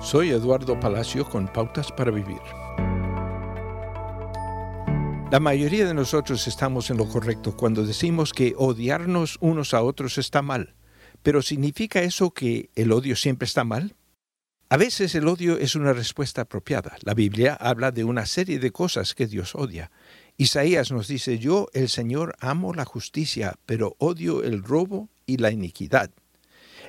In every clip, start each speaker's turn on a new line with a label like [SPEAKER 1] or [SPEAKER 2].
[SPEAKER 1] Soy Eduardo Palacio con Pautas para Vivir. La mayoría de nosotros estamos en lo correcto cuando decimos que odiarnos unos a otros está mal. Pero ¿significa eso que el odio siempre está mal? A veces el odio es una respuesta apropiada. La Biblia habla de una serie de cosas que Dios odia. Isaías nos dice, yo, el Señor, amo la justicia, pero odio el robo y la iniquidad.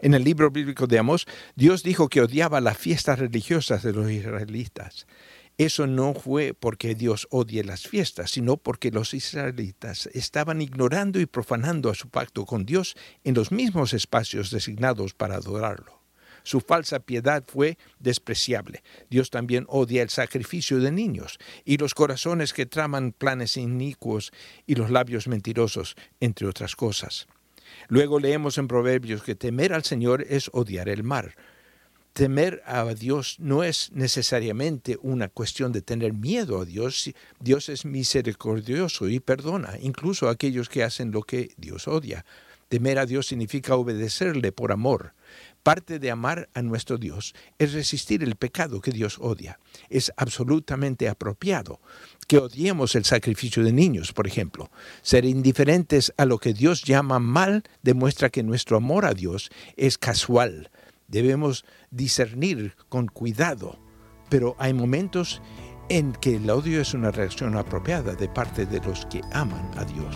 [SPEAKER 1] En el libro bíblico de Amós, Dios dijo que odiaba las fiestas religiosas de los israelitas. Eso no fue porque Dios odie las fiestas, sino porque los israelitas estaban ignorando y profanando a su pacto con Dios en los mismos espacios designados para adorarlo. Su falsa piedad fue despreciable. Dios también odia el sacrificio de niños y los corazones que traman planes inicuos y los labios mentirosos, entre otras cosas. Luego leemos en Proverbios que temer al Señor es odiar el mar. Temer a Dios no es necesariamente una cuestión de tener miedo a Dios. Dios es misericordioso y perdona, incluso a aquellos que hacen lo que Dios odia. Temer a Dios significa obedecerle por amor. Parte de amar a nuestro Dios es resistir el pecado que Dios odia. Es absolutamente apropiado que odiemos el sacrificio de niños, por ejemplo. Ser indiferentes a lo que Dios llama mal demuestra que nuestro amor a Dios es casual. Debemos discernir con cuidado, pero hay momentos en que el odio es una reacción apropiada de parte de los que aman a Dios.